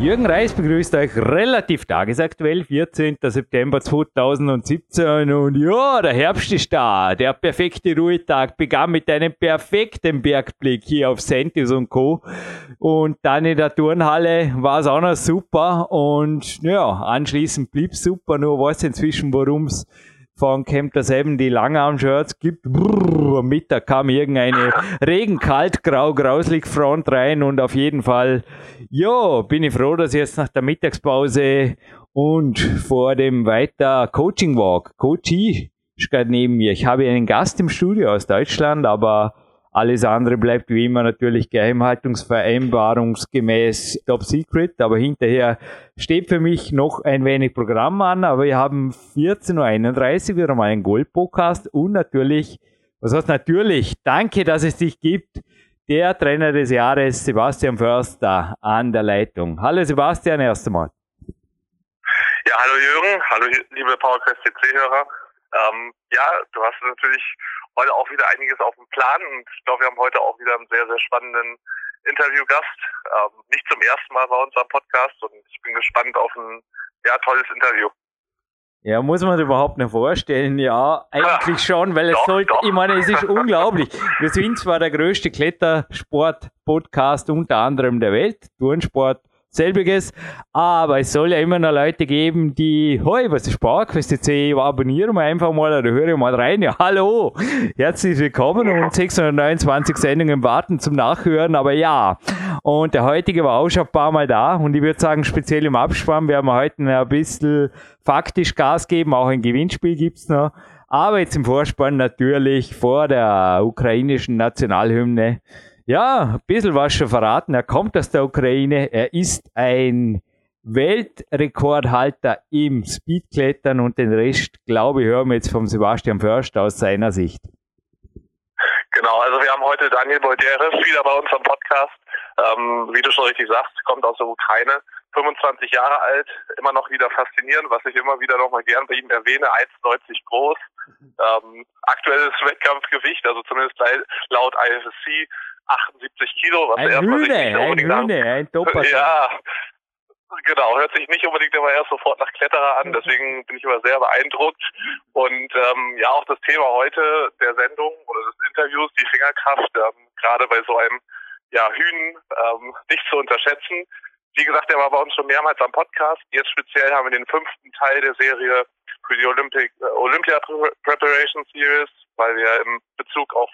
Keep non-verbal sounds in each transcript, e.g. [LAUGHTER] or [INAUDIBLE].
Jürgen Reis begrüßt euch relativ tagesaktuell, 14. September 2017. Und ja, der Herbst ist da. Der perfekte Ruhetag begann mit einem perfekten Bergblick hier auf Sentis und Co. Und dann in der Turnhalle war es auch noch super. Und ja, anschließend blieb super. Nur weiß inzwischen, worum es von Camp das eben die Langarm-Shirts gibt. Brrr, am Mittag kam irgendeine regenkalt, grau, grauslig Front rein und auf jeden Fall, ja, bin ich froh, dass ich jetzt nach der Mittagspause und vor dem weiter Coaching Walk, Coachie ist gerade neben mir. Ich habe einen Gast im Studio aus Deutschland, aber alles andere bleibt wie immer natürlich geheimhaltungsvereinbarungsgemäß Top Secret, aber hinterher steht für mich noch ein wenig Programm an, aber wir haben 14.31 Uhr wieder mal einen Gold-Podcast und natürlich, was heißt natürlich, danke, dass es dich gibt, der Trainer des Jahres, Sebastian Förster, an der Leitung. Hallo Sebastian, erst einmal. Ja, hallo Jürgen, hallo liebe PowerQuest CC-Hörer. Ähm, ja, du hast natürlich heute auch wieder einiges auf dem Plan und ich glaube, wir haben heute auch wieder einen sehr, sehr spannenden Interviewgast. Ähm, nicht zum ersten Mal bei uns am Podcast und ich bin gespannt auf ein ja, tolles Interview. Ja, muss man sich überhaupt nicht vorstellen. Ja, eigentlich ja, [LAUGHS] schon, weil es doch, sollte, doch. ich meine, es ist [LAUGHS] unglaublich. Wir sind zwar der größte Klettersport-Podcast unter anderem der Welt, Turnsport, selbiges. Aber es soll ja immer noch Leute geben, die, hoi, was ist Sparquest CC, abonnieren wir einfach mal oder höre mal rein. Ja, hallo, herzlich willkommen und 629 Sendungen warten zum Nachhören, aber ja. Und der heutige war auch schon ein paar Mal da und ich würde sagen, speziell im Abspann werden wir heute ein bisschen faktisch Gas geben, auch ein Gewinnspiel gibt's noch. Aber jetzt im Vorspann natürlich vor der ukrainischen Nationalhymne ja, ein bisschen was schon verraten. Er kommt aus der Ukraine. Er ist ein Weltrekordhalter im Speedklettern und den Rest, glaube ich, hören wir jetzt vom Sebastian Först aus seiner Sicht. Genau, also wir haben heute Daniel Bolderes wieder bei uns am Podcast. Ähm, wie du schon richtig sagst, kommt aus der Ukraine, 25 Jahre alt, immer noch wieder faszinierend, was ich immer wieder nochmal gern bei ihm erwähne, 1,90 groß, ähm, aktuelles Wettkampfgewicht, also zumindest laut IFSC 78 Kilo, was ein erstmal Hühne, nicht unbedingt ein Hühne, ein Doppel. Ja, genau, hört sich nicht unbedingt immer erst sofort nach Kletterer an, deswegen bin ich immer sehr beeindruckt. Und ähm, ja, auch das Thema heute der Sendung oder des Interviews, die Fingerkraft, ähm, gerade bei so einem ja, Hühnen ähm, nicht zu unterschätzen. Wie gesagt, er war bei uns schon mehrmals am Podcast. Jetzt speziell haben wir den fünften Teil der Serie für die Olympic, äh, Olympia Preparation Series, weil wir im Bezug auf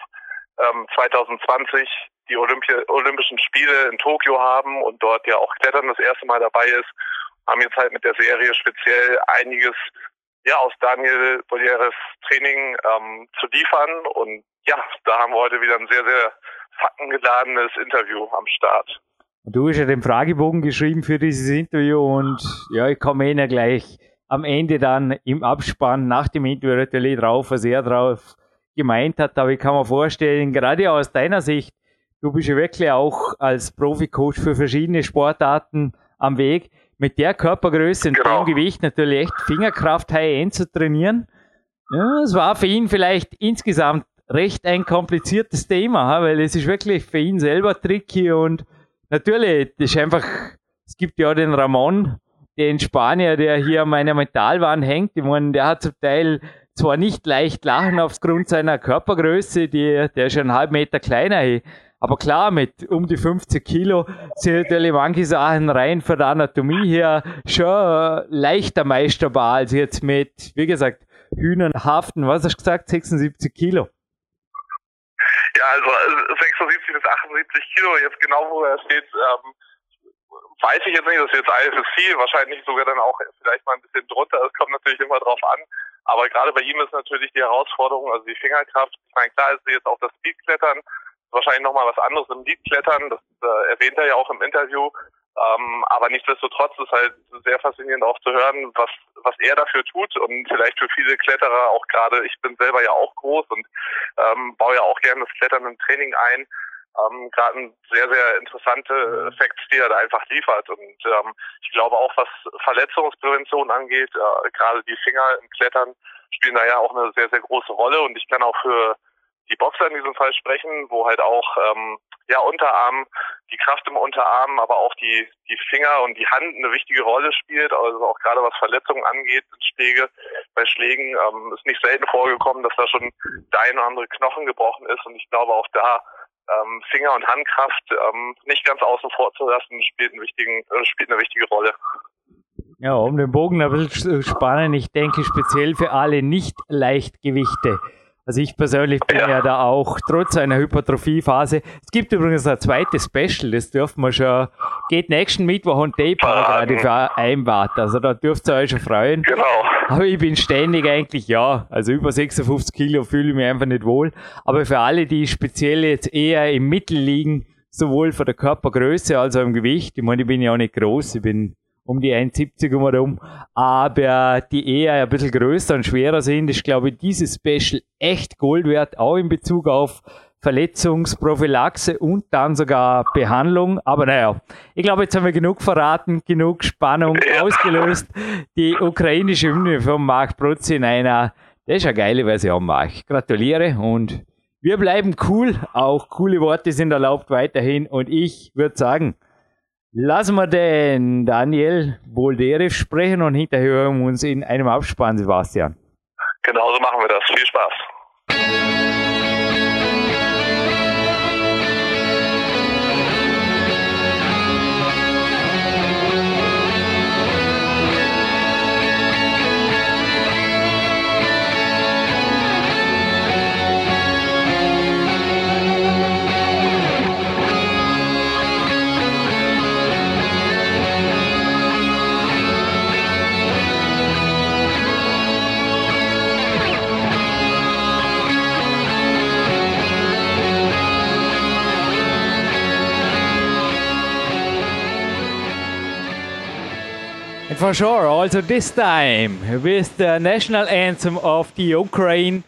ähm, 2020 die Olympi Olympischen Spiele in Tokio haben und dort ja auch Klettern das erste Mal dabei ist, haben jetzt halt mit der Serie speziell einiges ja aus Daniel Bolieres Training ähm, zu liefern und ja, da haben wir heute wieder ein sehr, sehr faktengeladenes Interview am Start. Du hast ja den Fragebogen geschrieben für dieses Interview und ja, ich komme eh gleich am Ende dann im Abspann nach dem Interview natürlich drauf, was er drauf gemeint hat, aber ich kann mir vorstellen, gerade aus deiner Sicht, du bist ja wirklich auch als Profi-Coach für verschiedene Sportarten am Weg, mit der Körpergröße und genau. dem Gewicht natürlich echt Fingerkraft High-End zu trainieren. Ja, es war für ihn vielleicht insgesamt recht ein kompliziertes Thema, weil es ist wirklich für ihn selber tricky und natürlich, das ist einfach, es gibt ja den Ramon, den Spanier, der hier an meiner Metallwand hängt. Ich meine, der hat zum Teil zwar nicht leicht lachen aufgrund seiner Körpergröße, die, der ist schon einen halben Meter kleiner, aber klar, mit um die 50 Kilo sind natürlich manche Sachen rein von der Anatomie her schon leichter meisterbar als jetzt mit, wie gesagt, Hühnern haften, was hast du gesagt, 76 Kilo? Ja, also 76 bis 78 Kilo, jetzt genau wo er steht, ähm, weiß ich jetzt nicht, das ist jetzt IFSC, wahrscheinlich sogar dann auch vielleicht mal ein bisschen drunter, es kommt natürlich immer drauf an, aber gerade bei ihm ist natürlich die Herausforderung, also die Fingerkraft. Ich meine, klar ist jetzt auch das Speedklettern, wahrscheinlich nochmal was anderes im Leadklettern, das äh, erwähnt er ja auch im Interview. Ähm, aber nichtsdestotrotz ist halt sehr faszinierend auch zu hören, was, was er dafür tut und vielleicht für viele Kletterer auch gerade, ich bin selber ja auch groß und ähm, baue ja auch gerne das Klettern im Training ein. Ähm, gerade ein sehr, sehr interessante Facts, die er da einfach liefert. Und ähm, ich glaube auch, was Verletzungsprävention angeht, äh, gerade die Finger im Klettern spielen da ja auch eine sehr, sehr große Rolle. Und ich kann auch für die Boxer in diesem Fall sprechen, wo halt auch ähm, ja Unterarm, die Kraft im Unterarm, aber auch die die Finger und die Hand eine wichtige Rolle spielt. Also auch gerade was Verletzungen angeht, Schläge bei Schlägen ähm, ist nicht selten vorgekommen, dass da schon der ein oder andere Knochen gebrochen ist. Und ich glaube auch da ähm, Finger- und Handkraft ähm, nicht ganz außen vor zu lassen, spielt, einen wichtigen, äh, spielt eine wichtige Rolle. Ja, um den Bogen ein bisschen zu spannen, ich denke speziell für alle Nicht-Leichtgewichte also ich persönlich bin ja. ja, da auch trotz einer Hypertrophiephase. Es gibt übrigens ein zweites Special, das dürfen wir schon, geht nächsten Mittwoch und Tape gerade vereinbart. Also da dürft ihr euch schon freuen. Genau. Aber ich bin ständig eigentlich, ja, also über 56 Kilo fühle ich mich einfach nicht wohl. Aber für alle, die speziell jetzt eher im Mittel liegen, sowohl von der Körpergröße als auch im Gewicht, ich meine, ich bin ja auch nicht groß, ich bin um die 1,70 herum, aber die eher ein bisschen größer und schwerer sind, ist, glaube ich, dieses Special echt Gold wert, auch in Bezug auf Verletzungsprophylaxe und dann sogar Behandlung. Aber naja, ich glaube, jetzt haben wir genug verraten, genug Spannung ja. ausgelöst. Die ukrainische Hymne von Marc Protzi in einer, das ist eine geile Version, Marc. Gratuliere und wir bleiben cool. Auch coole Worte sind erlaubt weiterhin. Und ich würde sagen, Lassen wir den Daniel Bolderev sprechen und hinterher hören wir uns in einem Abspann, Sebastian. Genauso machen wir das. Viel Spaß. For sure, also this time with the national anthem of the Ukraine.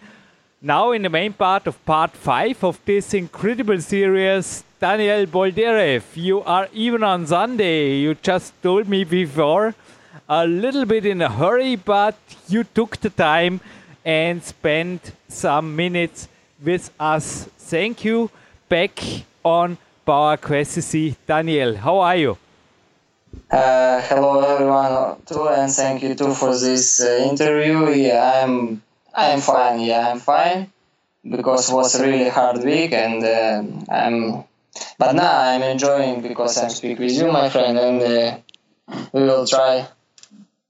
Now in the main part of part 5 of this incredible series, Daniel Boldyrev, you are even on Sunday. You just told me before, a little bit in a hurry, but you took the time and spent some minutes with us. Thank you. Back on Power Quest Daniel, how are you? Uh, hello everyone too, and thank you too for this uh, interview. Yeah, I'm I'm fine. Yeah, I'm fine because it was a really hard week, and uh, I'm. But now I'm enjoying because I'm speaking with you, my friend, and uh, we will try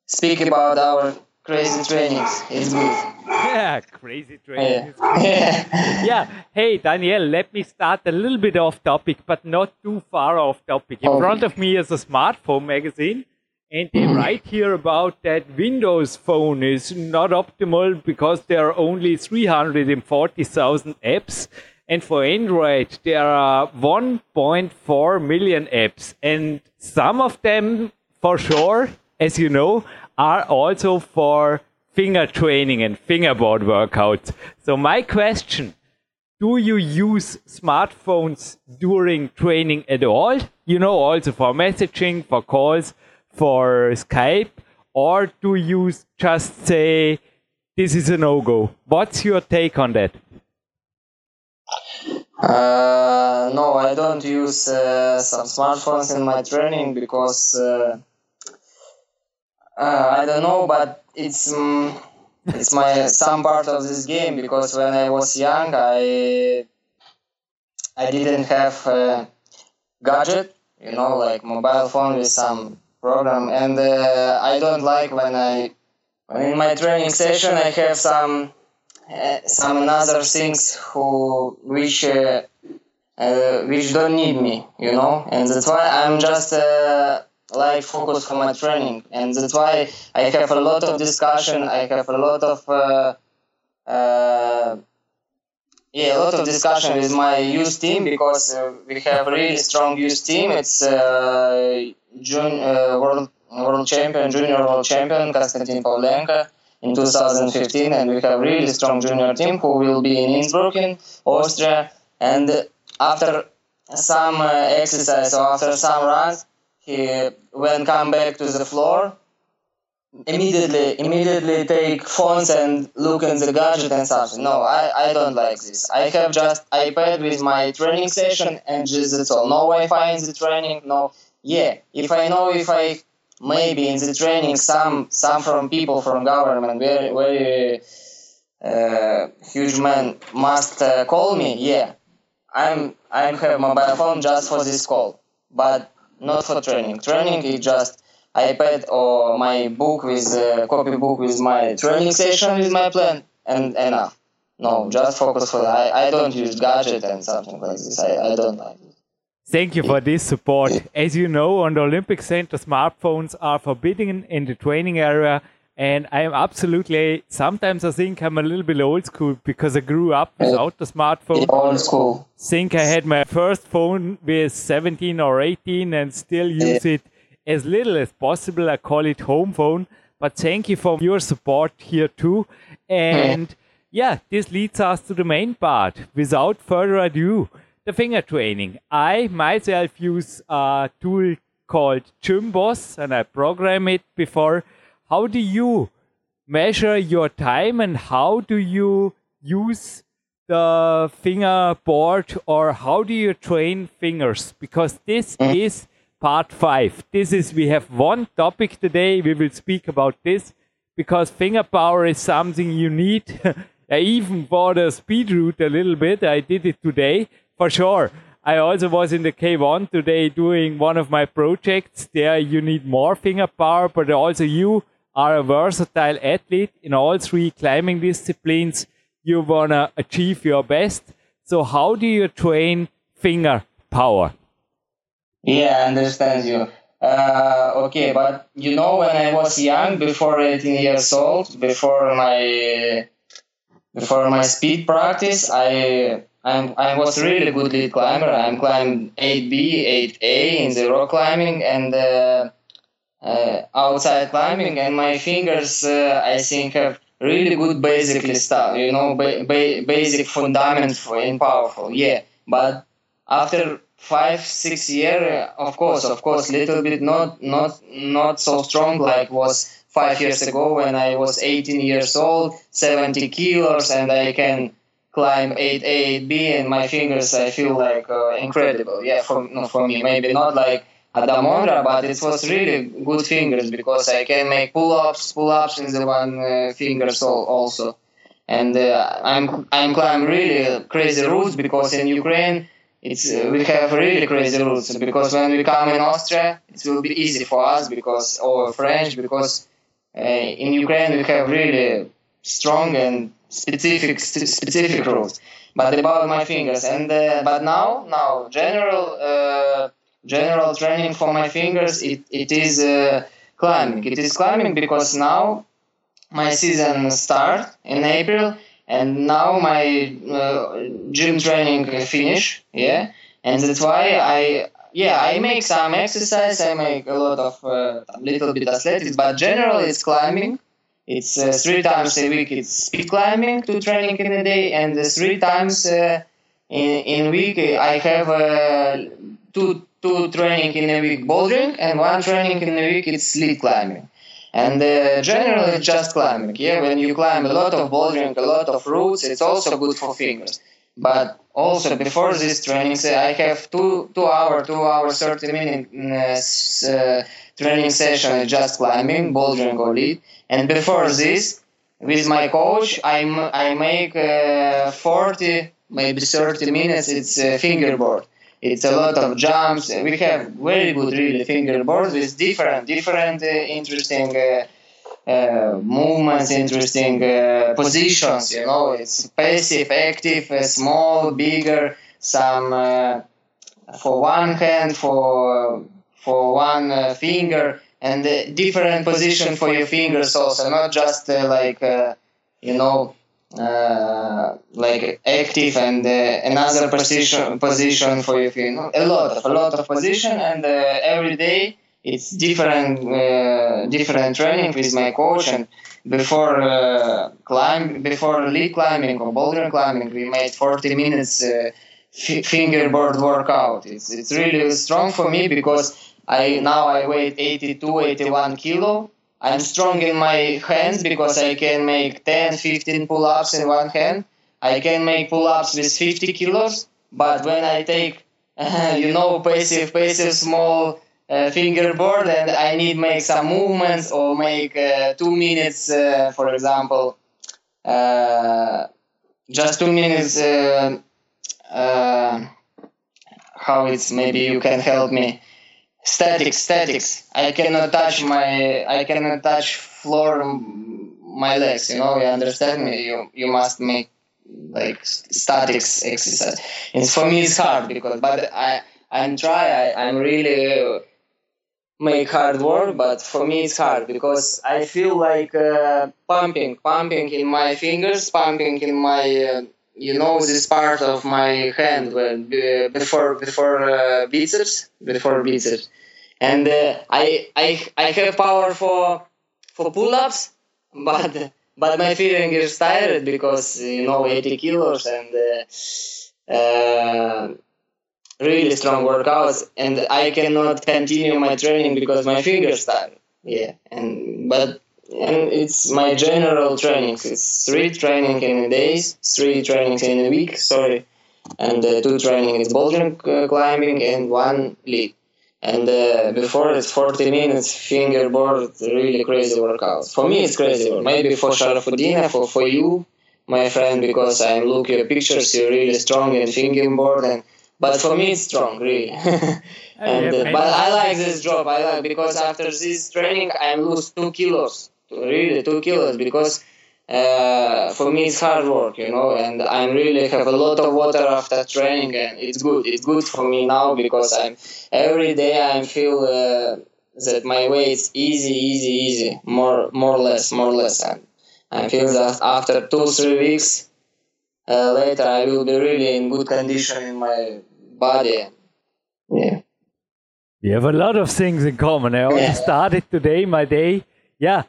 speak about our crazy trainings. It's good. Yeah, crazy training. Yeah. [LAUGHS] yeah. Hey, Daniel, let me start a little bit off topic, but not too far off topic. In okay. front of me is a smartphone magazine, and they write here about that Windows phone is not optimal because there are only 340,000 apps. And for Android, there are 1.4 million apps. And some of them, for sure, as you know, are also for finger training and fingerboard workouts. So my question, do you use smartphones during training at all? You know, also for messaging, for calls, for Skype, or do you just say this is a no-go? What's your take on that? Uh, no, I don't use uh, some smartphones in my training because uh, uh, I don't know, but it's um, it's my some part of this game because when I was young, I I didn't have a gadget, you know, like mobile phone with some program, and uh, I don't like when I in my training session I have some uh, some other things who which uh, uh, which don't need me, you know, and that's why I'm just uh, like focus for my training. And that's why i have a lot of discussion. I have a lot of uh, uh, yeah a lot of discussion with my youth team because uh, we have a really strong youth team. It's uh, jun- uh, world world champion junior world champion konstantin pavlenka in 2015 and we have really strong junior team who will be in innsbruck in austria. And after some uh, exercise or after some runs, he when come back to the floor, immediately immediately take phones and look in the gadget and something. No, I, I don't like this. I have just iPad with my training session and just that's all. No Wi-Fi in the training. No, yeah. If I know if I maybe in the training some some from people from government very very uh, huge man must uh, call me. Yeah, I'm I have mobile phone just for this call, but not for training. Training is just iPad or my book with uh, copy book with my training session with my plan and enough. No, just focus for I, I don't use gadget and something like this. I, I don't like it. Thank you for this support. As you know, on the Olympic Center, smartphones are forbidden in the training area. And I am absolutely, sometimes I think I'm a little bit old school because I grew up without the smartphone. Old school. think I had my first phone with 17 or 18 and still use it as little as possible. I call it home phone. But thank you for your support here too. And yeah, this leads us to the main part. Without further ado, the finger training. I myself use a tool called Gymboss and I program it before. How do you measure your time and how do you use the finger board or how do you train fingers? Because this mm-hmm. is part five. This is, we have one topic today. We will speak about this because finger power is something you need. [LAUGHS] I even bought a speed route a little bit. I did it today for sure. I also was in the K1 today doing one of my projects. There you need more finger power, but also you are a versatile athlete in all three climbing disciplines. You want to achieve your best. So how do you train finger power? Yeah, I understand you. Uh, okay, but you know, when I was young, before 18 years old, before my before my speed practice, I I'm, I was really good lead climber. I'm climbed 8B, 8A in the rock climbing and uh, uh, outside climbing, and my fingers, uh, I think, have really good basic stuff. You know, ba- ba- basic fundament for in powerful. Yeah, but after five six year of course of course little bit not not not so strong like was five years ago when i was 18 years old 70 kilos and i can climb 8a 8b and my fingers i feel like uh, incredible yeah for, no, for me maybe not like Adam Ondra, but it was really good fingers because I can make pull-ups, pull-ups in the one uh, fingers also. And uh, I'm I'm climb really crazy routes because in Ukraine it's uh, we have really crazy routes because when we come in Austria it will be easy for us because or French because uh, in Ukraine we have really strong and specific specific routes. But about my fingers and uh, but now now general uh, general training for my fingers it it is uh, climbing. It is climbing because now my season start in April and now my uh, gym training finish yeah and that's why i yeah i make some exercise i make a lot of uh, little bit athletics but generally it's climbing it's uh, three times a week it's speed climbing two training in a day and three times uh, in in week i have uh, two two training in a week bouldering and one training in a week it's lead climbing and uh, generally, just climbing. Yeah, when you climb a lot of bouldering, a lot of routes, it's also good for fingers. But also before this training, say I have two two hour, two hour, thirty minute uh, training session just climbing, bouldering or lead. And before this, with my coach, I I make uh, forty, maybe thirty minutes. It's a fingerboard it's a lot of jumps. We have very good, really, fingerboards with different, different uh, interesting uh, uh, movements, interesting uh, positions. You know, it's passive, active, uh, small, bigger. Some uh, for one hand, for for one finger, and different position for your fingers also. Not just like you know uh, like active and uh, another position position for you know a lot of a lot of position and uh, every day it's different uh, different training with my coach and before uh, climb before lead climbing or boulder climbing we made 40 minutes f- fingerboard workout. It's it's really strong for me because I now I weigh 82, 81 kilo. I'm strong in my hands because I can make 10, 15 pull-ups in one hand. I can make pull-ups with 50 kilos, but when I take, uh, [LAUGHS] you know, passive, passive small uh, fingerboard and I need make some movements or make uh, two minutes, uh, for example, uh, just two minutes. Uh, how it's maybe you can help me. Statics, statics. I cannot touch my. I cannot touch floor. My legs. You know. You understand me. You you must make like statics exercise. And for me, it's hard because, but I I'm try. I, I'm really make hard work, but for me it's hard because I feel like uh, pumping, pumping in my fingers, pumping in my, uh, you know, this part of my hand when, uh, before before uh, biceps, before biceps, and uh, I I I have power for for pull-ups, [LAUGHS] but but my feeling is tired because you know 80 kilos and. Uh, really strong workouts and I cannot continue my training because my fingers tired. Yeah, and but and it's my general trainings. It's three training in a days, three trainings in a week. Sorry, and uh, two training is bouldering uh, climbing and one lead. And uh, before it's 40 minutes fingerboard, really crazy workout. For me, it's crazy. Maybe for Sharafudina, for for you, my friend, because I'm looking at pictures. You're really strong in fingerboard and but for me it's strong really [LAUGHS] and uh, but i like this job i like because after this training i lose two kilos really two kilos because uh, for me it's hard work you know and i really have a lot of water after training and it's good it's good for me now because i'm every day i feel uh, that my way is easy easy easy more more or less more or less and i feel that after two three weeks uh, later I will be really in good condition in my body. Yeah. We have a lot of things in common. I also Yeah. started today my day. Yeah,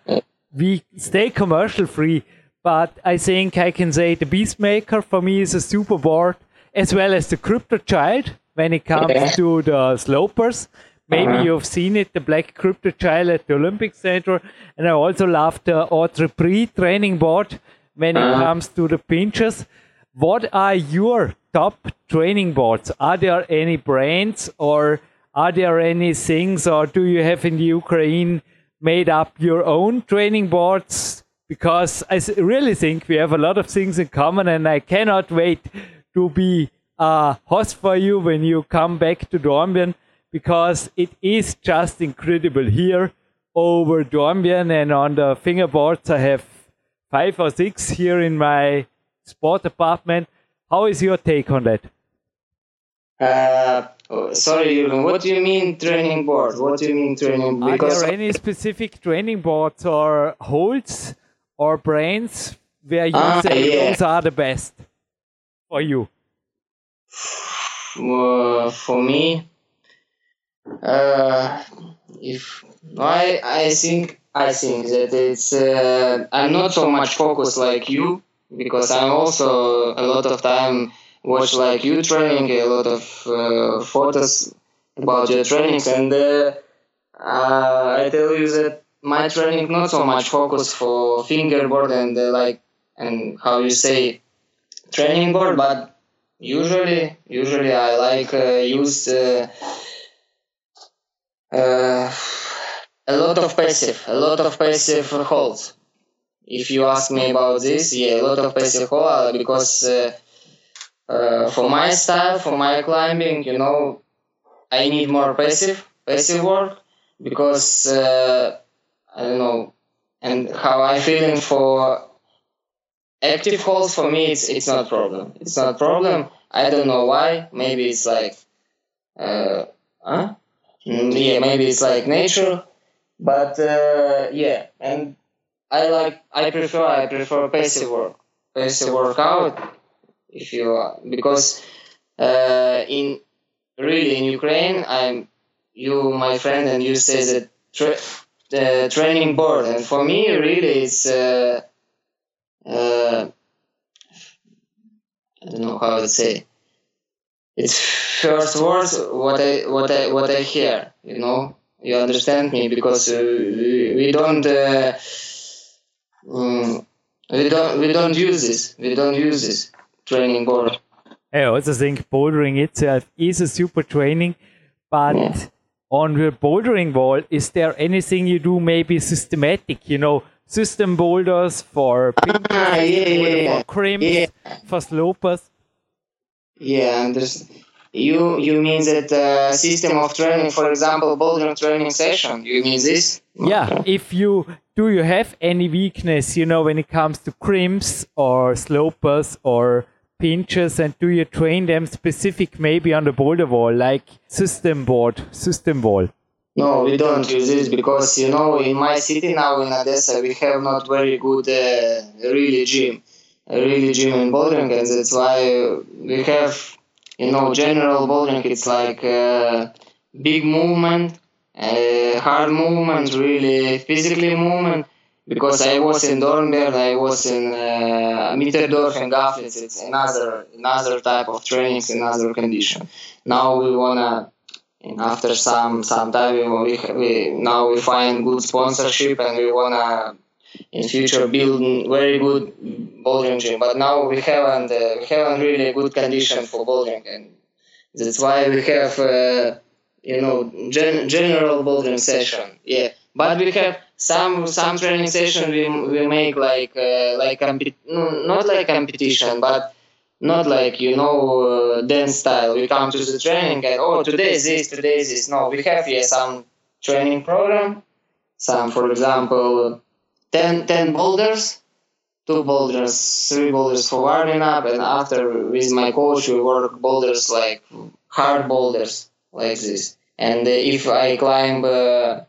we stay commercial free, but I think I can say the Beastmaker for me is a super board, as well as the Crypto Child when it comes Yeah. to the slopers. Maybe Uh-huh. you've seen it, the Black Crypto Child at the Olympic Center. And I also love the Autre training board when it Uh-huh. comes to the pinches. What are your top training boards? Are there any brands or are there any things or do you have in the Ukraine made up your own training boards? Because I really think we have a lot of things in common and I cannot wait to be a host for you when you come back to Dornbirn because it is just incredible here over Dornbirn and on the fingerboards I have five or six here in my sport apartment. How is your take on that? Uh, oh, sorry, Jürgen. What do you mean training board? What do you mean training? Are Because there any specific training boards or holds or brands where you Ah, say yeah. those are the best for you? uh, for me, uh, if I I think I think that it's uh, I'm not so much focused like you because I'm also a lot of time watch like you training a lot of uh, photos about your trainings and uh, uh, I tell you that my training not so much focus for fingerboard and uh, like and how you say training board but usually usually i like uh, use uh, a lot of passive a lot of passive holds. If you ask me about this yeah a lot of passive holds because uh, for my style for my climbing you know i need more passive passive work because uh, i don't know and how i feeling for active holes for me it's it's not problem. It's not problem. I don't know why. Maybe it's like uh huh? Mm, yeah maybe it's like nature. But uh, yeah and i like i prefer i prefer passive work. Passive workout if you because uh in really in ukraine i'm you my friend and you say that tra- the training board and for me really it's uh uh, I don't know how to say. it's first words what I what I what I hear. You know, you understand me because uh, we, we don't. Um, we don't we don't use this. We don't use this training board. I also think bouldering itself is a super training, but yeah. on the bouldering wall, is there anything you do maybe systematic? You know, system boulders for pinches, ah, yeah, yeah, for crimps, for slopers. Yeah, and there's you you mean that uh, system of training, for example, bouldering training session. You mean this? Yeah. If you do, you have any weakness, you know, when it comes to crimps or slopers or pinches, and do you train them specific, maybe on the boulder wall, like system board, system wall? No, we don't use this because you know in my city now in Odessa we have not very good uh, really gym, really gym in bouldering, and that's why we have you know, general bouldering, it's like a big movement, a hard movement, really physically movement. Because I was in Dornbirn, I was in uh, Mitterdorf and Gafnitz. It's another another type of training, another condition. Now we wanna, and after some some time, we, we now we find good sponsorship and we wanna in future build very good bouldering gym. But now we haven't uh, we haven't really good condition for bouldering, and that's why we have uh, you know gen- general bouldering session. Yeah, but we have some some training session we we make like uh, like comp- not like competition, but not like you know uh, dance style. We come to the training and oh today is this, today is this. No, we have here some training program. Some, for example, 10, 10 boulders, two boulders, three boulders for warming up, and after with my coach we work boulders like hard boulders like this. And if I climb, uh,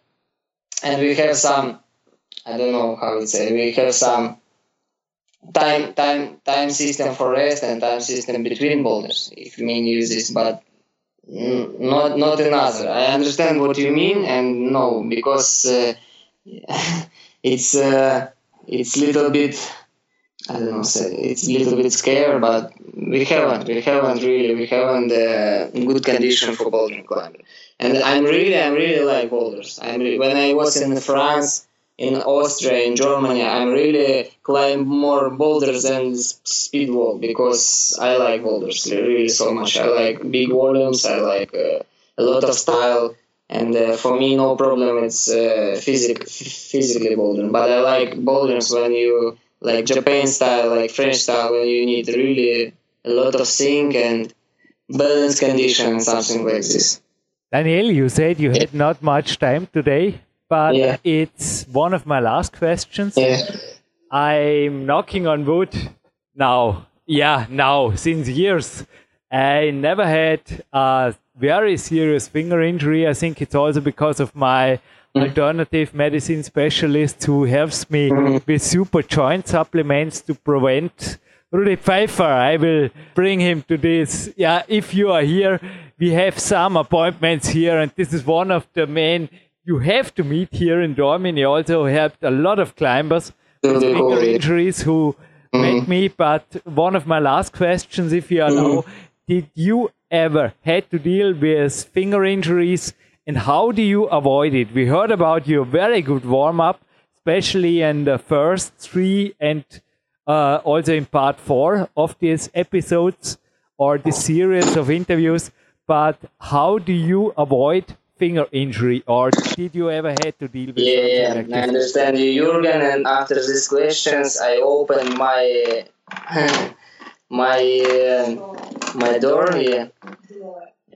and we have some, I don't know how to say, we have some time time time system for rest and time system between boulders. If you mean use this, but not not another. I understand what you mean, and no, because. Uh, [LAUGHS] it's uh, it's little bit I don't know say it's a little bit scary, but we haven't we haven't really we haven't uh, good condition for bouldering climbing. And I'm really I'm really like boulders. I'm really, when I was in France, in Austria, in Germany, I'm really climb more boulders than speed wall because I like boulders really so much. I like big volumes. I like uh, a lot of style and uh, for me no problem it's uh, physic- physically bouldering but i like boulders when you like japan style like french style when you need really a lot of sync and balance condition something like this daniel you said you had not much time today but yeah. it's one of my last questions yeah. i'm knocking on wood now yeah now since years i never had a very serious finger injury. I think it's also because of my. Mhm. alternative medicine specialist who helps me mm. with super joint supplements to prevent Rudy Pfeiffer. I will bring him to this. Yeah, if you are here, we have some appointments here, and this is one of the main you have to meet here in Dornbirn. He also helped a lot of climbers with mm-hmm. finger injuries who met mm-hmm. me. But one of my last questions, if you allow, mm-hmm. did you ever had to deal with finger injuries and how do you avoid it? We heard about your very good warm up, especially in the first three and uh, also in part four of these episodes or this series of interviews. But how do you avoid finger injury or did you ever had to deal with yeah, like I understand you Jurgen and after these questions I open my my uh, my door here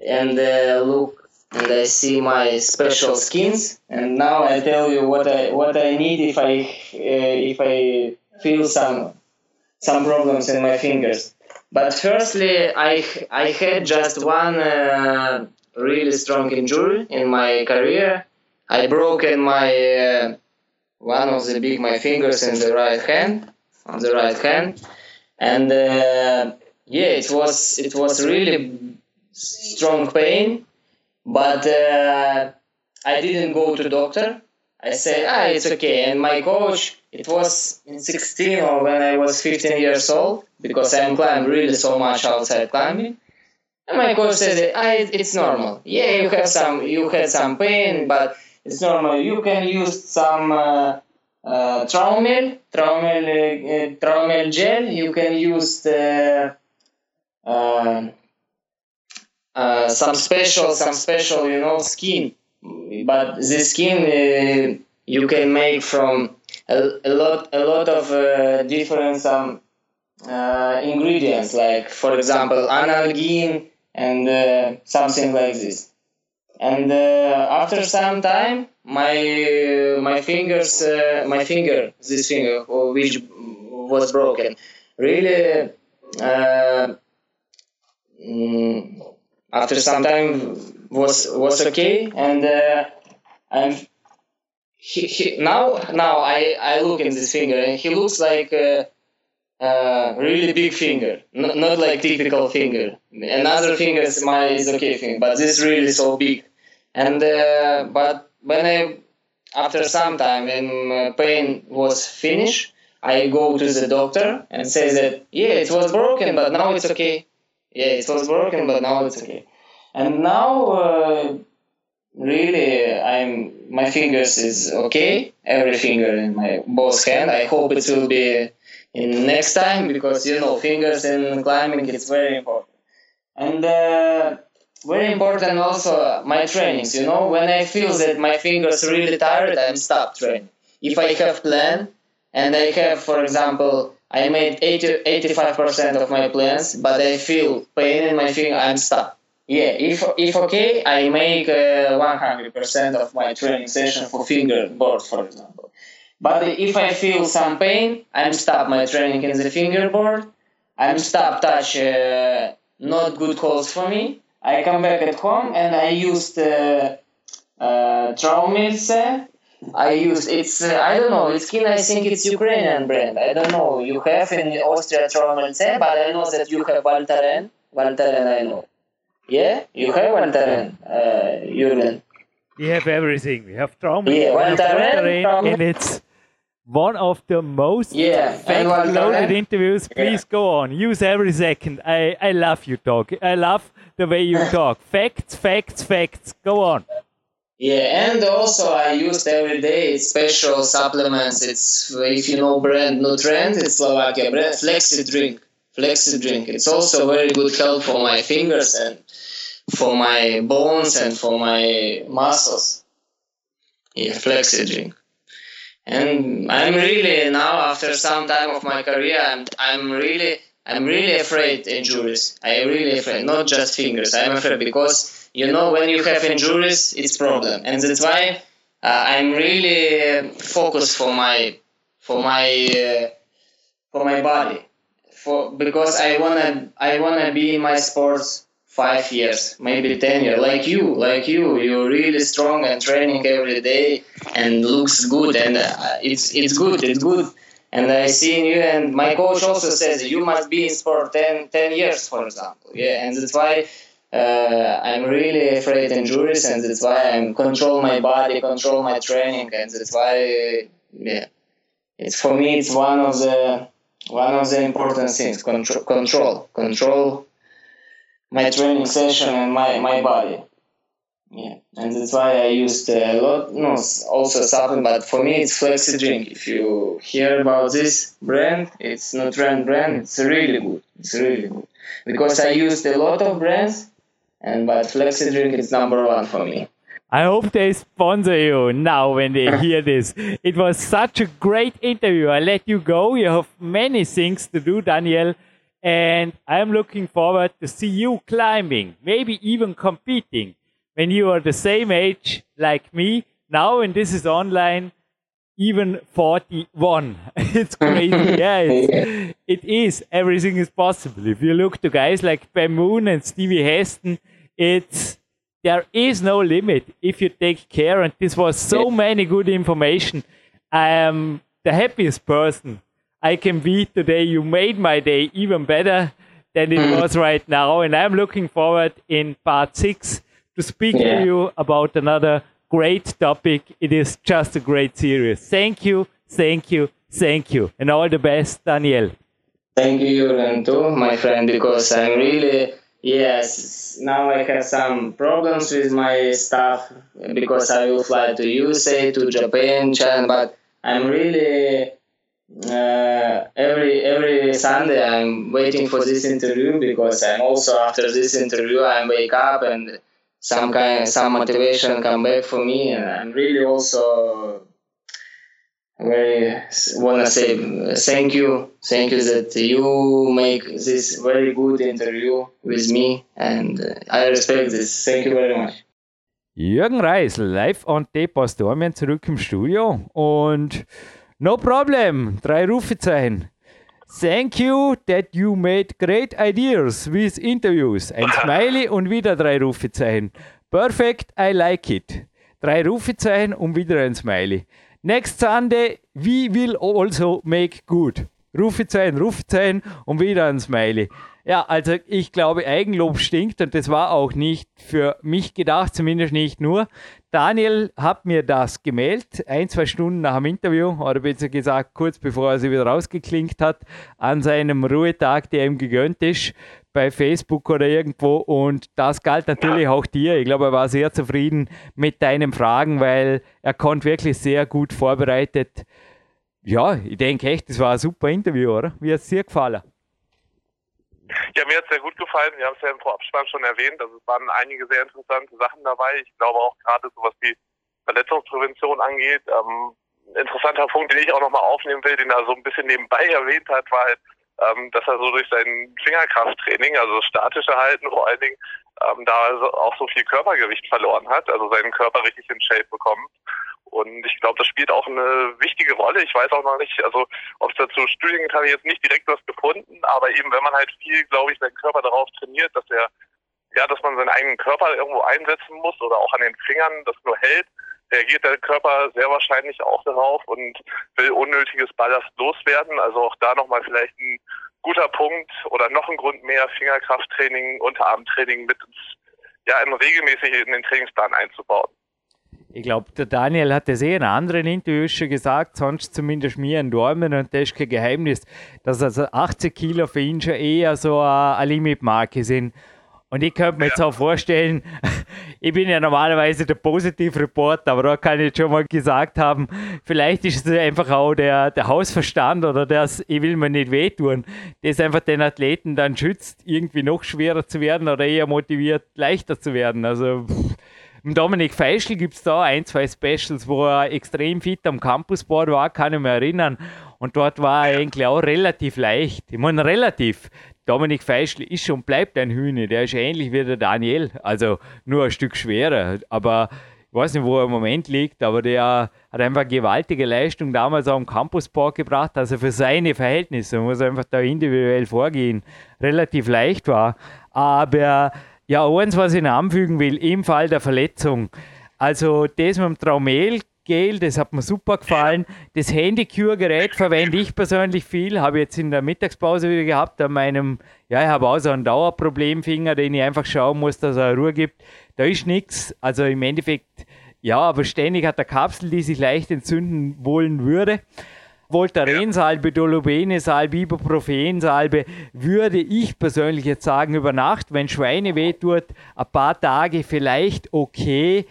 and uh, look and I see my special skins and now I tell you what I what I need if I uh, if I feel some some problems in my fingers. But firstly, I I had just one uh, really strong injury in my career. I broken my uh, one of the big my fingers in the right hand on the right hand and uh, yeah, it was it was really strong pain, but uh, I didn't go to doctor. I said, ah, it's okay. And my coach, it was in 16 or when I was 15 years old, because I'm climbing really so much outside climbing. And my coach said, ah, it's normal. Yeah, you have some, you had some pain, but it's normal. You can use some uh, uh, Traumeel, Traumeel, uh, Traumeel gel. You can use the, uh, uh, some special, some special, you know, skin. But the skin uh, you can make from a, a lot, a lot of uh, different some uh, ingredients, like for example, analgin and uh, something like this. And uh, after some time, my my fingers, my finger, this finger, which was broken, really. Mm, after some time was was okay, and I'm he, he, now now I, I look in this finger and he looks like a, a really big finger, not, not like typical finger. Another finger is my is okay finger, but this really so big. And uh, but when I after some time when pain was finished, I go to the doctor and say that yeah it was broken, but now it's okay. Yeah, it was broken, but now it's okay. And now. Uh, really i'm my fingers is okay every finger in my both hand i hope it will be in next time because you know fingers in climbing it's very important and uh, very important also my trainings you know when i feel that my fingers really tired i'm stop training if i have plan and i have for example i made 80 85% of my plans but i feel pain in my finger i'm stop yeah, if if okay, I make uh, one hundred percent of my training session for fingerboard, for example. But if I feel some pain, I'm stop my training in the fingerboard. I'm stop touch uh, not good holds for me. I come back at home and I used uh, uh, Traumilse. I use it's uh, I don't know it's skin I think it's Ukrainian brand I don't know you have in Austria Traumilse but I know that you have Voltaren Voltaren I know yeah, you have one terrain, uh, Jurgen. We have everything. We have trauma. Yeah, terrain, and it's one of the most yeah, fact-loaded interviews. Please yeah. go on. Use every second. I, I love you talk. I love the way you [LAUGHS] talk. Facts, facts, facts. Go on. Yeah, and also I used every day special supplements. It's if you know brand Nutrend, it's Slovakia brand Flexi Drink. Flexi Drink. It's also very good help for my fingers and for my bones and for my muscles. Yeah, flexi drink. And I'm really now after some time of my career, I'm I'm really I'm really afraid injuries. I'm really afraid, not just fingers. I'm afraid because you know when you have injuries, it's problem, and that's why uh, I'm really focused for my for my uh, for my body, for because I wanna I wanna be in my sports five years, maybe ten years, like you, like you. You're really strong and training every day and looks good, and uh, it's it's good, it's good. And I see you, and my coach also says you must be in sport 10, 10 years, for example. Yeah, and that's why Uh, I'm really afraid injuries, and that's why I'm control my body, control my training, and that's why, yeah, it's for me it's one of the one of the important things. Control, control, control my training session and my, my body. Yeah, and that's why I used a lot, no, also supplement, but for me it's Flexi Drink. If you hear about this brand, it's Nutrend brand, it's really good. It's really good. Because I used a lot of brands, and uh, but Flexi Drink is number one for me. I hope they sponsor you now when they [LAUGHS] hear this. It was such a great interview. I let you go. You have many things to do, Daniel. And I'm looking forward to see you climbing, maybe even competing when you are the same age like me. Now, when this is online, even 41. [LAUGHS] it's [LAUGHS] crazy. yeah, it's, it is. Everything is possible. If you look to guys like Ben Moon and Stevie Haston, it's there is no limit if you take care. And this was so many good information. I am the happiest person I can be today. You made my day even better than it mm. was right now. And I'm looking forward in part six to speak yeah. to you about another great topic. It is just a great series. Thank you, thank you, thank you. And all the best, Daniel. Thank you, Jürgen, my friend, because I'm really Yes, now I have some problems with my stuff because I will fly to USA, to Japan, China, but I'm really uh, every every Sunday I'm waiting for this interview because I'm also after this interview I wake up and some kind some motivation come back for me and I'm really also very wanna say thank you thank you that you make this very good interview with me and I respect this thank you very much Jürgen Reis, live on tape aus Dormien zurück im Studio und No problem. Drei Rufezeichen. Thank you that you made great ideas with interviews. Ein [LAUGHS] Smiley und wieder drei Rufezeichen. Perfect, I like it. Drei Rufezeichen und wieder ein Smiley. Next Sunday, we will also make good. Rufezeichen, Rufezeichen und wieder ein Smiley. Ja, also ich glaube, Eigenlob stinkt und das war auch nicht für mich gedacht, zumindest nicht nur. Daniel hat mir das gemeldet, ein, zwei Stunden nach dem Interview, oder besser gesagt kurz bevor er sich wieder rausgeklinkt hat, an seinem Ruhetag, der ihm gegönnt ist, bei Facebook oder irgendwo. Und das galt natürlich auch dir. Ich glaube, er war sehr zufrieden mit deinen Fragen, weil er konnte wirklich sehr gut vorbereitet. Ja, ich denke echt, das war ein super Interview, oder? Wie hat es dir gefallen? Ja, mir hat es sehr gut gefallen. Wir haben es ja im Vorabspann schon erwähnt. Also es waren einige sehr interessante Sachen dabei. Ich glaube auch gerade so was die Verletzungsprävention angeht. Ähm, interessanter Punkt, den ich auch nochmal aufnehmen will, den er so ein bisschen nebenbei [LAUGHS] erwähnt hat, war halt, ähm, dass er so durch sein Fingerkrafttraining, also statische Halten vor allen Dingen, ähm, da auch so viel Körpergewicht verloren hat, also seinen Körper richtig in Shape bekommen. Und ich glaube, das spielt auch eine wichtige Rolle. Ich weiß auch noch nicht, also ob es dazu Studien gibt, habe ich jetzt nicht direkt was gefunden, aber eben wenn man halt viel, glaube ich, seinen Körper darauf trainiert, dass er, ja, dass man seinen eigenen Körper irgendwo einsetzen muss oder auch an den Fingern das nur hält, reagiert der Körper sehr wahrscheinlich auch darauf und will unnötiges Ballast loswerden. Also auch da nochmal vielleicht ein guter Punkt oder noch ein Grund mehr, Fingerkrafttraining, Unterarmtraining mit ins, ja, regelmäßig in den Trainingsplan einzubauen. Ich glaube, der Daniel hat das eh in anderen Interviews schon gesagt, sonst zumindest mir in Dormen und das ist kein Geheimnis, dass also 80 Kilo für ihn schon eher so eine Limitmarke sind. Und ich könnte mir jetzt auch vorstellen, [LAUGHS] ich bin ja normalerweise der Positivreporter, aber da kann ich schon mal gesagt haben, vielleicht ist es einfach auch der, der Hausverstand oder das, ich will mir nicht wehtun, das einfach den Athleten dann schützt, irgendwie noch schwerer zu werden oder eher motiviert, leichter zu werden. Also pff, Dominik Feischl gibt es da ein, zwei Specials, wo er extrem fit am Campusboard war, kann ich mich erinnern. Und dort war er eigentlich auch relativ leicht. Ich meine, relativ. Dominik Feischl ist schon bleibt ein Hühner. Der ist ähnlich wie der Daniel. Also nur ein Stück schwerer. Aber ich weiß nicht, wo er im Moment liegt, aber der hat einfach gewaltige Leistung damals auch am Campuspark gebracht. Also für seine Verhältnisse muss er einfach da individuell vorgehen. Relativ leicht war. Aber ja, eins, was ich noch anfügen will, im Fall der Verletzung. Also das mit dem Traumel Gel, das hat mir super gefallen. Das Handy-Cure-Gerät verwende ich persönlich viel, habe jetzt in der Mittagspause wieder gehabt an meinem, ja, ich habe auch so einen Dauerproblemfinger, den ich einfach schauen muss, dass er Ruhe gibt. Da ist nichts, also im Endeffekt, ja, aber ständig hat er Kapsel, die sich leicht entzünden wollen würde. Voltarensalbe, Dolobenesalbe, Ibuprofensalbe würde ich persönlich jetzt sagen, über Nacht, wenn Schweine wehtut, ein paar Tage vielleicht okay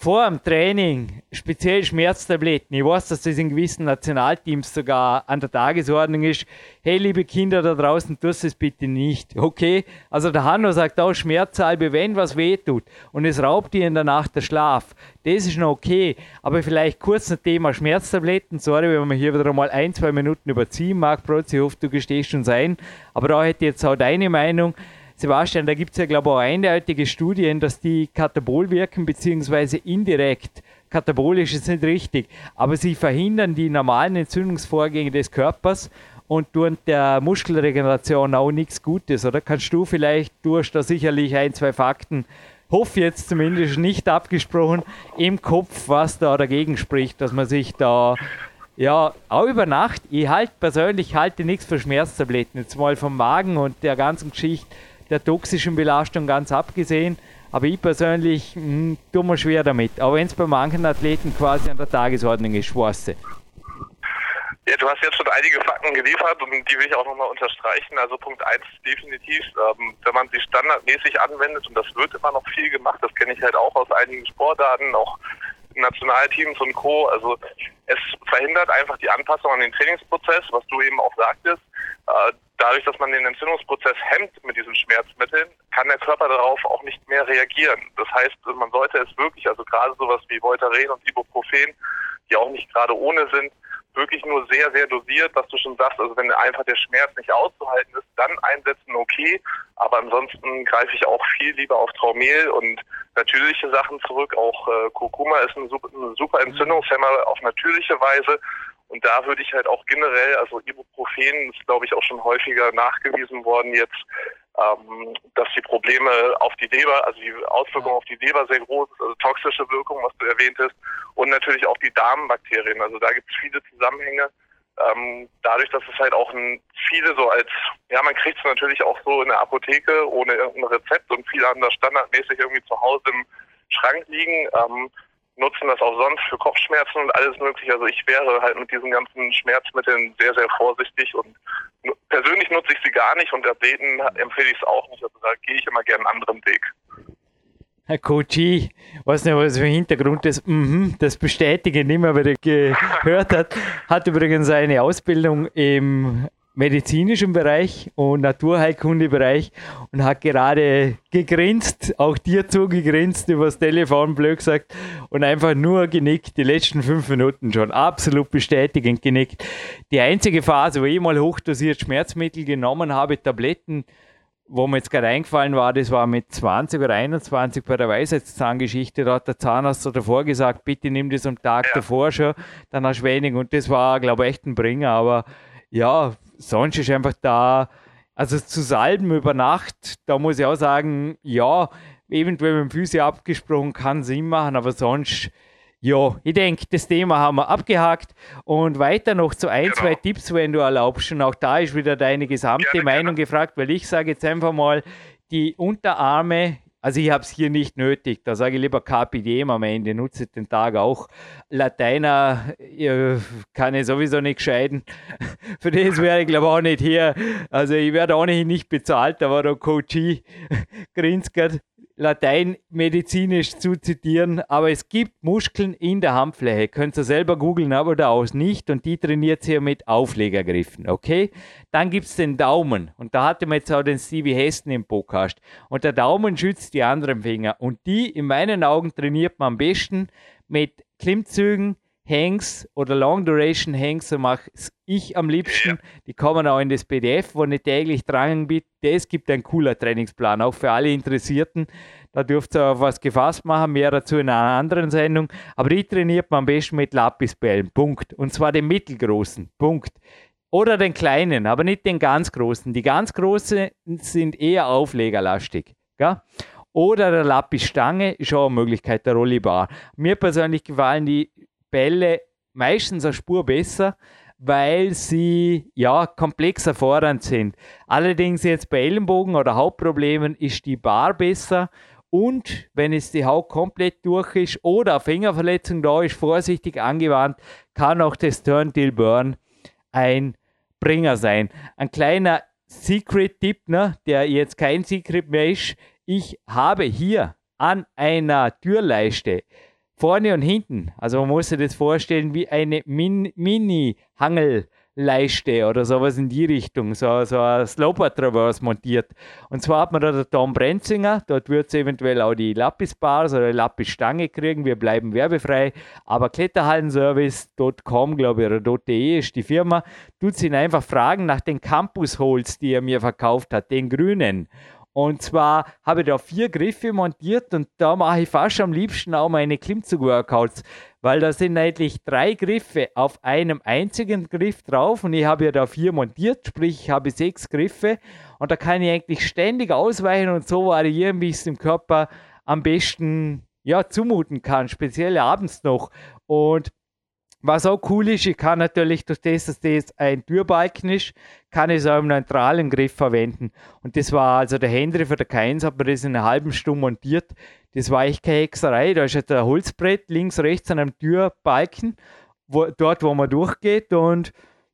vor dem Training speziell Schmerztabletten. Ich weiß, dass das in gewissen Nationalteams sogar an der Tagesordnung ist. Hey, liebe Kinder da draußen, tust es bitte nicht. Okay? Also der Hanno sagt auch Schmerzsalbe, wenn was wehtut und es raubt dir in der Nacht der Schlaf. Das ist noch okay. Aber vielleicht kurz ein Thema Schmerztabletten. Sorry, wenn man hier wieder mal ein, zwei Minuten überziehen mag, Prozi. Ich hoffe, du gestehst schon sein. Aber da hätte ich jetzt auch deine Meinung. Sebastian, da gibt es ja, glaube ich, auch eindeutige Studien, dass die katabol wirken, beziehungsweise indirekt. Katabolisch ist nicht richtig, aber sie verhindern die normalen Entzündungsvorgänge des Körpers und tun der Muskelregeneration auch nichts Gutes, oder? Kannst du vielleicht, du hast da sicherlich ein, zwei Fakten, hoffe jetzt zumindest nicht abgesprochen, im Kopf, was da dagegen spricht, dass man sich da ja, auch über Nacht. Ich halte persönlich halte nichts für Schmerztabletten. Jetzt mal vom Magen und der ganzen Geschichte der toxischen Belastung ganz abgesehen. Aber ich persönlich mh, hm, tue mir schwer damit. Auch wenn es bei manchen Athleten quasi an der Tagesordnung ist, schwarze. Ja, du hast jetzt schon einige Fakten geliefert und die will ich auch nochmal unterstreichen. Also Punkt eins definitiv, ähm, wenn man sie standardmäßig anwendet und das wird immer noch viel gemacht, das kenne ich halt auch aus einigen Sportarten, auch Nationalteams und Co. Also es verhindert einfach die Anpassung an den Trainingsprozess, was du eben auch sagtest. Äh, dadurch, dass man den Entzündungsprozess hemmt mit diesen Schmerzmitteln, kann der Körper darauf auch nicht mehr reagieren. Das heißt, man sollte es wirklich, also gerade sowas wie Voltaren und Ibuprofen, die auch nicht gerade ohne sind, wirklich nur sehr, sehr dosiert, was du schon sagst. Also wenn einfach der Schmerz nicht auszuhalten ist, dann einsetzen, okay. Aber ansonsten greife ich auch viel lieber auf Traumel und natürliche Sachen zurück. Auch äh, Kurkuma ist ein super, ein super Entzündungshemmer auf natürliche Weise. Und da würde ich halt auch generell, also Ibuprofen ist, glaube ich, auch schon häufiger nachgewiesen worden jetzt, ähm, dass die Probleme auf die Leber, also die Auswirkungen auf die Leber sehr groß also toxische Wirkung, was du erwähnt hast, und natürlich auch die Darmbakterien. Also da gibt es viele Zusammenhänge. Ähm, dadurch, dass es halt auch ein, viele so als, ja, man kriegt es natürlich auch so in der Apotheke ohne irgendein Rezept und viele haben das standardmäßig irgendwie zu Hause im Schrank liegen. Ähm, nutzen das auch sonst für Kopfschmerzen und alles mögliche. Also ich wäre halt mit diesen ganzen Schmerzmitteln sehr, sehr vorsichtig und persönlich nutze ich sie gar nicht und Athleten empfehle ich es auch nicht. Also da gehe ich immer gerne einen anderen Weg. Herr Coachy, weiß nicht, was für ein Hintergrund ist, mm das bestätigen nicht mehr, weil er gehört hat, hat übrigens eine Ausbildung im medizinischen Bereich und Naturheilkundebereich und hat gerade gegrinst, auch dir zugegrinst übers Telefon, blöd gesagt, und einfach nur genickt, die letzten fünf Minuten schon, absolut bestätigend genickt. Die einzige Phase, wo ich mal hochdosiert Schmerzmittel genommen habe, Tabletten, wo mir jetzt gerade eingefallen war, das war mit 20 oder 21 bei der Weisheitszahngeschichte, da hat der Zahnarzt davor gesagt, bitte nimm das am Tag ja. davor schon, dann hast du wenig und das war, glaube ich, echt ein Bringer, aber ja, sonst ist einfach da, also zu salben über Nacht, da muss ich auch sagen, ja, eventuell mit dem Physio abgesprochen kann Sinn machen, aber sonst, ja, ich denke, das Thema haben wir abgehakt und weiter noch zu ein, genau. zwei Tipps, wenn du erlaubst. Und auch da ist wieder deine gesamte gerne, Meinung gerne. gefragt, weil ich sage jetzt einfach mal, die Unterarme also ich habe es hier nicht nötig. Da sage ich lieber KPDM am Ende, nutze den Tag auch. Lateiner kann ich sowieso nicht scheiden. [LAUGHS] Für das wäre ich glaube auch nicht hier. Also ich werde ohnehin nicht bezahlt, da war der Coach [LAUGHS] Grinskert. Latein medizinisch zu zitieren, aber es gibt Muskeln in der Handfläche. Könnt ihr selber googeln, aber da aus nicht und die trainiert ihr mit Auflegergriffen, okay? Dann gibt es den Daumen und da hatte man jetzt auch den Stevie Hesten im Podcast und der Daumen schützt die anderen Finger und die in meinen Augen trainiert man am besten mit Klimmzügen, Hangs oder Long Duration Hangs, so mache ich am liebsten. Die kommen auch in das PDF, wo ich täglich dran bin. Das gibt ein cooler Trainingsplan, auch für alle Interessierten. Da dürft ihr auf was gefasst machen, mehr dazu in einer anderen Sendung. Aber die trainiert man am besten mit Lapisbällen, Punkt. Und zwar den mittelgroßen, Punkt. Oder den kleinen, aber nicht den ganz großen. Die ganz großen sind eher auflegerlastig. Gell? Oder der Lapis-Stange ist auch eine Möglichkeit, der Rollibar. Mir persönlich gefallen die Bälle meistens eine Spur besser, weil sie ja komplexer fordernd sind. Allerdings jetzt bei Ellenbogen oder Hauptproblemen ist die Bar besser und wenn es die Haut komplett durch ist oder Fingerverletzung da ist, vorsichtig angewandt, kann auch das Turntail Burn ein Bringer sein. Ein kleiner Secret-Tipp, ne, der jetzt kein Secret mehr ist. Ich habe hier an einer Türleiste vorne und hinten. Also man muss sich das vorstellen wie eine Min Mini-Hangelleiste oder sowas in die Richtung, so, so ein Sloper Traverse montiert. Und zwar hat man da der Tom Brenzinger, dort wird es eventuell auch die Lapis-Bars oder Lapis-Stange kriegen, wir bleiben werbefrei, aber Kletterhallenservice.com, glaube ich, oder .de ist die Firma, tut ihn einfach fragen nach den Campus-Holes, die er mir verkauft hat, den grünen. Und zwar habe ich da vier Griffe montiert und da mache ich fast am liebsten auch meine Klimmzug-Workouts, weil da sind eigentlich drei Griffe auf einem einzigen Griff drauf und ich habe ja da vier montiert, sprich ich habe sechs Griffe und da kann ich eigentlich ständig ausweichen und so variieren, wie ich es dem Körper am besten ja, zumuten kann, speziell abends noch. Und was auch cool ist, ich kann natürlich durch das, dass das ein Türbalken ist, kann ich es auch im neutralen Griff verwenden. Und das war also der Henry für der K1, hat mir das in einer halben Stunde montiert. Das war echt keine Hexerei. Da ist jetzt ein Holzbrett links, rechts an einem Türbalken, wo, dort, wo man durchgeht. Und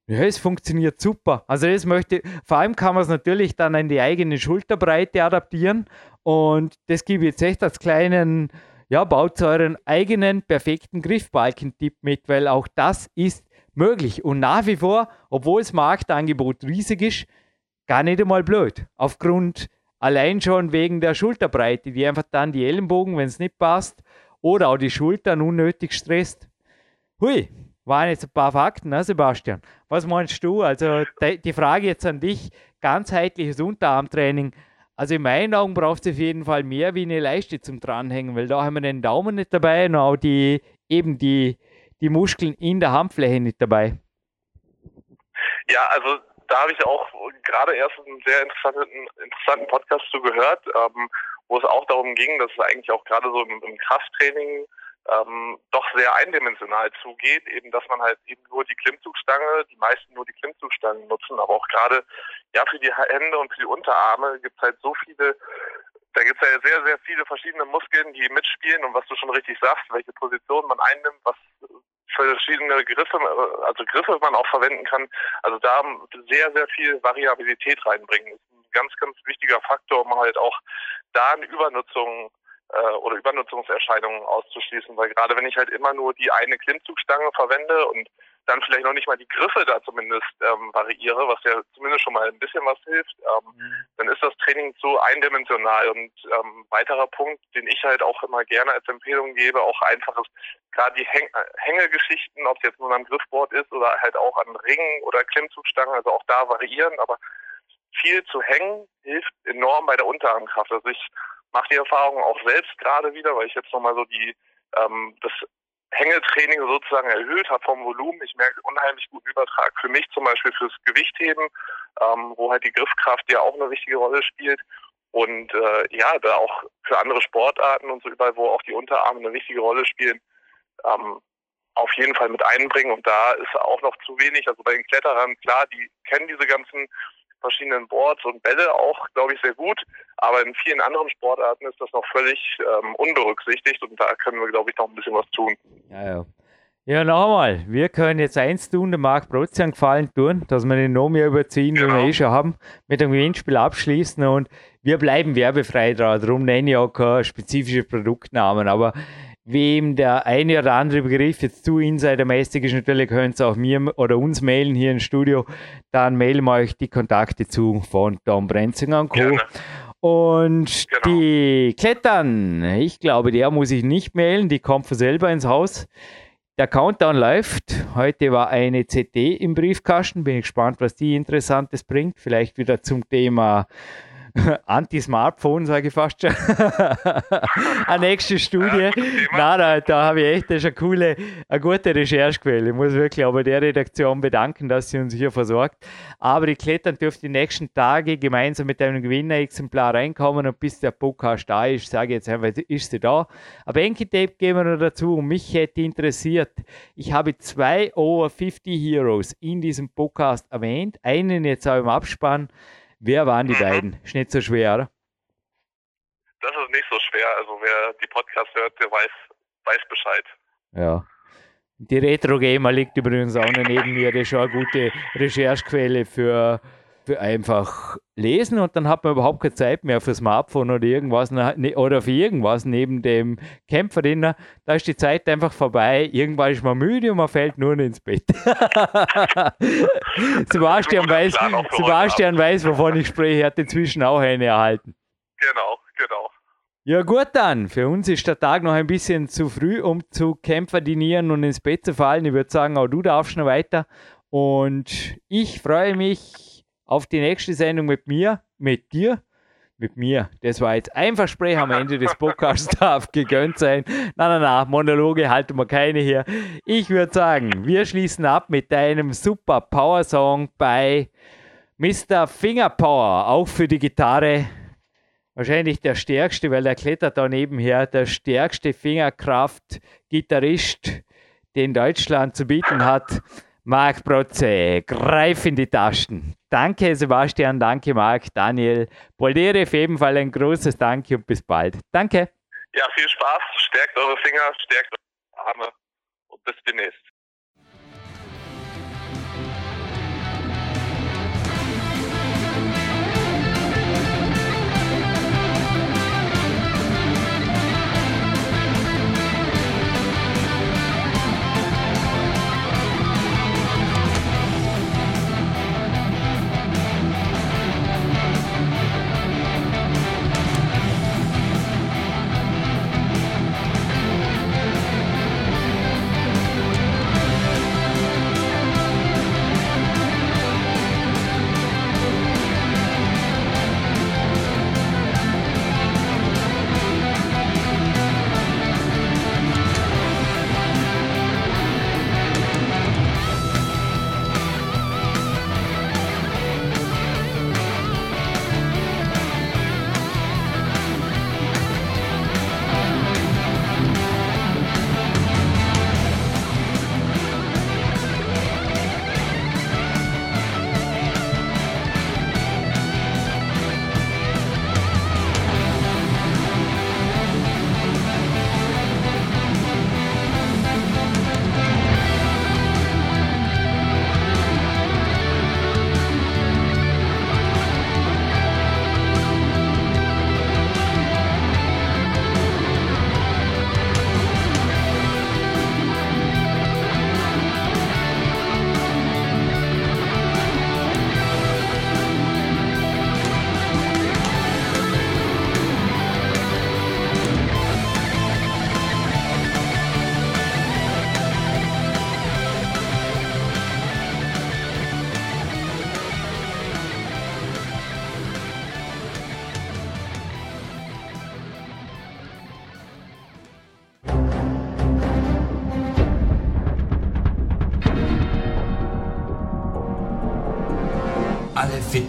Ja, es funktioniert super. Also das möchte, vor allem kann man es natürlich dann an die eigene Schulterbreite adaptieren und das gebe ich jetzt echt als kleinen, ja, baut euren eigenen perfekten Griffbalken-Tipp mit, weil auch das ist möglich und nach wie vor, obwohl das Marktangebot riesig ist, gar nicht einmal blöd. Aufgrund allein schon wegen der Schulterbreite, die einfach dann die Ellenbogen, wenn es nicht passt, oder auch die Schultern unnötig stresst. Hui, waren jetzt ein paar Fakten, ne, Sebastian? Was meinst du? Also die Frage jetzt an dich, ganzheitliches Unterarmtraining. Also in meinen Augen braucht es auf jeden Fall mehr wie eine Leiste zum Dranhängen, weil da haben wir den Daumen nicht dabei und auch die, eben die, die Muskeln in der Handfläche nicht dabei. Ja, also da habe ich auch gerade erst einen sehr interessanten, interessanten Podcast zu gehört, ähm, wo es auch darum ging, dass es eigentlich auch gerade so im, im Krafttraining ähm, doch sehr eindimensional zugeht, eben dass man halt eben nur die Klimmzugstange, die meisten nur die Klimmzugstangen nutzen, aber auch gerade ja für die Hände und für die Unterarme gibt es halt so viele, da gibt es ja sehr, sehr viele verschiedene Muskeln, die mitspielen und was du schon richtig sagst, welche Position man einnimmt, was verschiedene Griffe, also Griffe man auch verwenden kann. Also da sehr, sehr viel Variabilität reinbringen. Das ist ein ganz, ganz wichtiger Faktor, um halt auch da eine Übernutzung äh, oder Übernutzungserscheinungen auszuschließen, weil gerade wenn ich halt immer nur die eine Klimmzugstange verwende und dann vielleicht noch nicht mal die Griffe da zumindest ähm, variiere, was ja zumindest schon mal ein bisschen was hilft, ähm, mhm. dann ist das Training so eindimensional. Und ähm, weiterer Punkt, den ich halt auch immer gerne als Empfehlung gebe, auch einfach ist, gerade die Häng Hängegeschichten, ob es jetzt nur am Griffboard ist oder halt auch an Ringen oder Klimmzugstangen, also auch da variieren, aber viel zu hängen hilft enorm bei der Unterarmkraft. Also ich mache die Erfahrung auch selbst gerade wieder, weil ich jetzt nochmal so die ähm, das Hängetraining sozusagen erhöht habe vom Volumen. Ich merke unheimlich guten Übertrag für mich zum Beispiel fürs Gewichtheben, ähm, wo halt die Griffkraft ja auch eine wichtige Rolle spielt. Und äh, ja, da auch für andere Sportarten und so überall, wo auch die Unterarme eine wichtige Rolle spielen, ähm, auf jeden Fall mit einbringen. Und da ist auch noch zu wenig. Also bei den Kletterern, klar, die kennen diese ganzen verschiedenen Boards und Bälle auch, glaube ich, sehr gut. Aber in vielen anderen Sportarten ist das noch völlig ähm, unberücksichtigt und da können wir, glaube ich, noch ein bisschen was tun. Ja, ja. Ja, nochmal, wir können jetzt eins tun, der Marc Prozian gefallen tun, dass wir den noch mehr überziehen, genau. wie wir eh schon haben, mit dem Gewinnspiel abschließen und wir bleiben werbefrei drauf. Darum nenne ich auch keine spezifische Produktnamen, aber Wem der eine oder andere Begriff jetzt zu insidermäßig ist, natürlich könnt ihr auch mir oder uns mailen hier im Studio. Dann mailen wir euch die Kontakte zu von Tom Brenzinger und Co. Gerne. Und genau. die Klettern, ich glaube, der muss ich nicht mailen, die kommt von selber ins Haus. Der Countdown läuft. Heute war eine CD im Briefkasten. Bin ich gespannt, was die Interessantes bringt. Vielleicht wieder zum Thema [LAUGHS] Anti-Smartphone, sage ich fast schon. [LAUGHS] eine nächste Studie. Nein, da, da habe ich echt das ist eine coole, eine gute Recherchequelle. Ich muss wirklich aber der Redaktion bedanken, dass sie uns hier versorgt. Aber die Klettern dürfen die nächsten Tage gemeinsam mit einem Gewinnerexemplar reinkommen und bis der Podcast da ist, sage ich jetzt einfach, ist sie da. Aber Enki-Tape geben wir noch dazu und mich hätte interessiert, ich habe zwei Over 50 Heroes in diesem Podcast erwähnt, einen jetzt auch im Abspann. Wer waren die mhm. beiden? Ist nicht so schwer, oder? Das ist nicht so schwer. Also wer die Podcast hört, der weiß, weiß Bescheid. Ja. Die Retro Gamer liegt übrigens auch neben mir. Das ist schon eine gute Recherchequelle für einfach lesen und dann hat man überhaupt keine Zeit mehr für Smartphone oder irgendwas ne, oder für irgendwas neben dem Kämpferdiener. Da ist die Zeit einfach vorbei. Irgendwann ist man müde und man fällt nur ins Bett. [LAUGHS] Sebastian, weiß, Sebastian weiß, wovon ich spreche. Er hat inzwischen auch eine erhalten. Genau, genau. Ja gut dann, für uns ist der Tag noch ein bisschen zu früh, um zu Kämpferdinieren und ins Bett zu fallen. Ich würde sagen, auch du darfst noch weiter. Und ich freue mich auf die nächste Sendung mit mir, mit dir, mit mir. Das war jetzt ein Versprechen am Ende des Podcasts, [LAUGHS] darf gegönnt sein. Nein, nein, nein, Monologe halten wir keine hier. Ich würde sagen, wir schließen ab mit deinem super Power-Song bei Mr. Fingerpower, auch für die Gitarre. Wahrscheinlich der stärkste, weil der klettert da nebenher, der stärkste Fingerkraft-Gitarrist, den Deutschland zu bieten hat. Marc Protze, greif in die Taschen. Danke Sebastian, danke Marc, Daniel. Poliere auf jeden Fall ein großes Danke und bis bald. Danke. Ja, viel Spaß, stärkt eure Finger, stärkt eure Arme und bis demnächst.